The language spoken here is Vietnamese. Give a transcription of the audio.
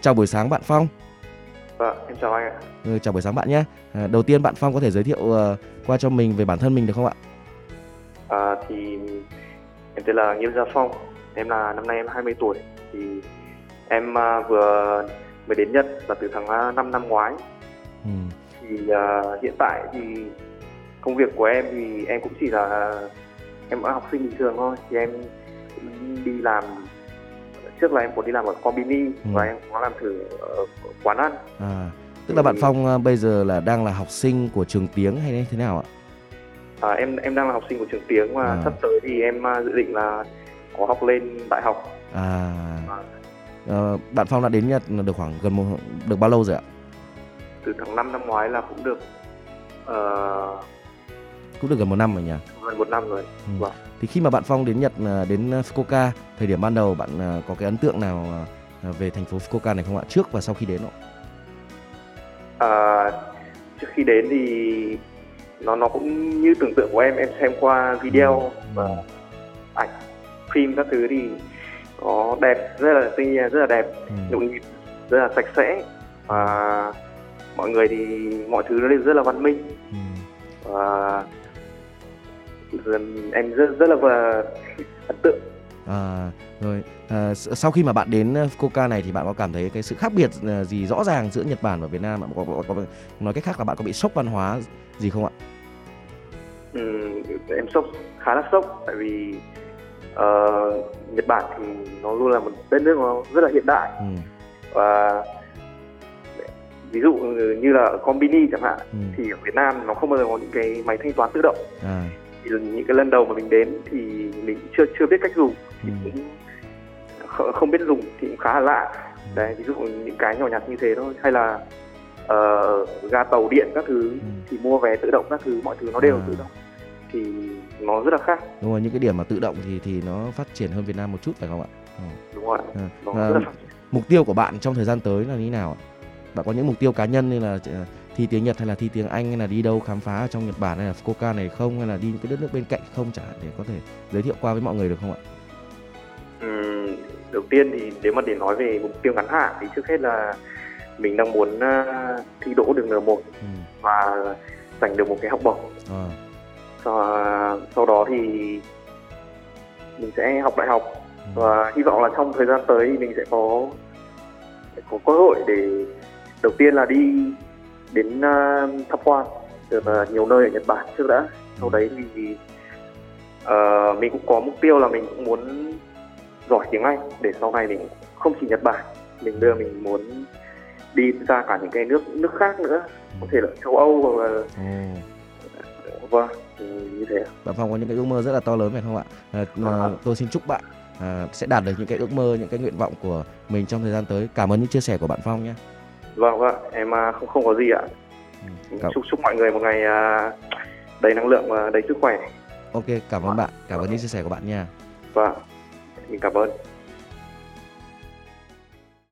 Chào buổi sáng bạn Phong. Vâng, em chào anh ạ. Ừ, chào buổi sáng bạn nhé. À, đầu tiên bạn Phong có thể giới thiệu uh, qua cho mình về bản thân mình được không ạ? À, thì em tên là Nghiêm Gia Phong. Em là năm nay em 20 tuổi. Thì em uh, vừa mới đến Nhật là từ tháng uh, 5 năm ngoái. Ừ. Thì uh, hiện tại thì công việc của em thì em cũng chỉ là em học sinh bình thường thôi. Thì em đi làm trước là em có đi làm ở Combini Ừ. và em có làm thử ở quán ăn. À, tức là bạn. Phong uh, bây giờ là đang là học sinh của trường tiếng hay thế nào ạ? À, em em đang là học sinh của trường tiếng và À. sắp tới thì em uh, dự định là có học lên đại học. À, Vâng. ờ, bạn Phong đã đến Nhật được khoảng gần một được bao lâu rồi ạ? từ tháng 5 năm ngoái là cũng được ờ, Cũng được gần một năm rồi nhỉ? gần một năm rồi. Ừ. Vâng. Thì khi mà bạn Phong đến Nhật à, đến Fukuoka, thời điểm ban đầu bạn à, có cái ấn tượng nào à, về thành phố Fukuoka này không ạ? Trước và sau khi đến ạ? À, trước khi đến thì nó nó cũng như tưởng tượng của em em xem qua video và ảnh phim các thứ thì nó đẹp rất là tuy nhiên rất là đẹp Ừ. nhộn nhịp rất là sạch sẽ và mọi người thì mọi thứ nó đều rất là văn minh Ừ. và em rất rất là ấn tượng À, rồi à, sau khi mà bạn đến à, Fukuoka này thì bạn có cảm thấy cái sự khác biệt à, gì rõ ràng giữa Nhật Bản và Việt Nam? Bạn có, có, có nói cách khác là bạn có bị sốc văn hóa gì không ạ? Ừm, em sốc khá là sốc tại vì ờ, Nhật Bản thì nó luôn là một đất nước nó rất là hiện đại Ừ. và ví dụ như là ở Combini chẳng hạn Ừ. thì ở Việt Nam nó không bao giờ có những cái máy thanh toán tự động À, thì những cái lần đầu mà mình đến thì mình chưa chưa biết cách dùng ừ. cũng kh- không biết dùng thì cũng khá là lạ đấy ví dụ những cái nhỏ nhặt như thế thôi hay là ờ, ga tàu điện các thứ thì mua vé tự động các thứ mọi thứ nó đều À. tự động thì nó rất là khác Đúng rồi, những cái điểm mà tự động thì thì nó phát triển hơn Việt Nam một chút phải không ạ? đúng không ạ À, nó à, rất là phát triển. mục tiêu của bạn trong thời gian tới là như nào ạ? Bạn có những mục tiêu cá nhân như là ờ, thi tiếng Nhật hay là thi tiếng Anh hay là đi đâu khám phá ở trong Nhật Bản hay là Fukuoka này không hay là đi những cái đất nước bên cạnh không chẳng hạn để có thể giới thiệu qua với mọi người được không ạ? Ừm, đầu tiên thì nếu mà để nói về mục tiêu ngắn hạn thì trước hết là mình đang muốn ờ, thi đỗ được N1 Ừ. và giành được một cái học bổng À, sau, sau đó thì mình sẽ học đại học ừ. và hy vọng là trong thời gian tới thì mình sẽ có sẽ có cơ hội để đầu tiên là đi đến uh, tham quan được uh, nhiều nơi ở Nhật Bản trước đã sau đấy thì ờ, mình cũng có mục tiêu là mình cũng muốn giỏi tiếng Anh để sau này mình không chỉ Nhật Bản mình đưa mình muốn đi ra cả những cái nước nước khác nữa có thể là châu Âu hoặc là Ồ, vâng như thế bạn Phong có những cái ước mơ rất là to lớn phải không ạ? À, Vâng. tôi xin chúc bạn à, sẽ đạt được những cái ước mơ, những cái nguyện vọng của mình trong thời gian tới. Cảm ơn những chia sẻ của bạn Phong nhé. Vâng vâng, em à, không không có gì ạ. Ừ, Cảm, Chúc chúc mọi người một ngày à, đầy năng lượng và đầy sức khỏe. ok, cảm ơn bạn, cảm ơn những chia sẻ của bạn nha. Vâng, mình cảm ơn.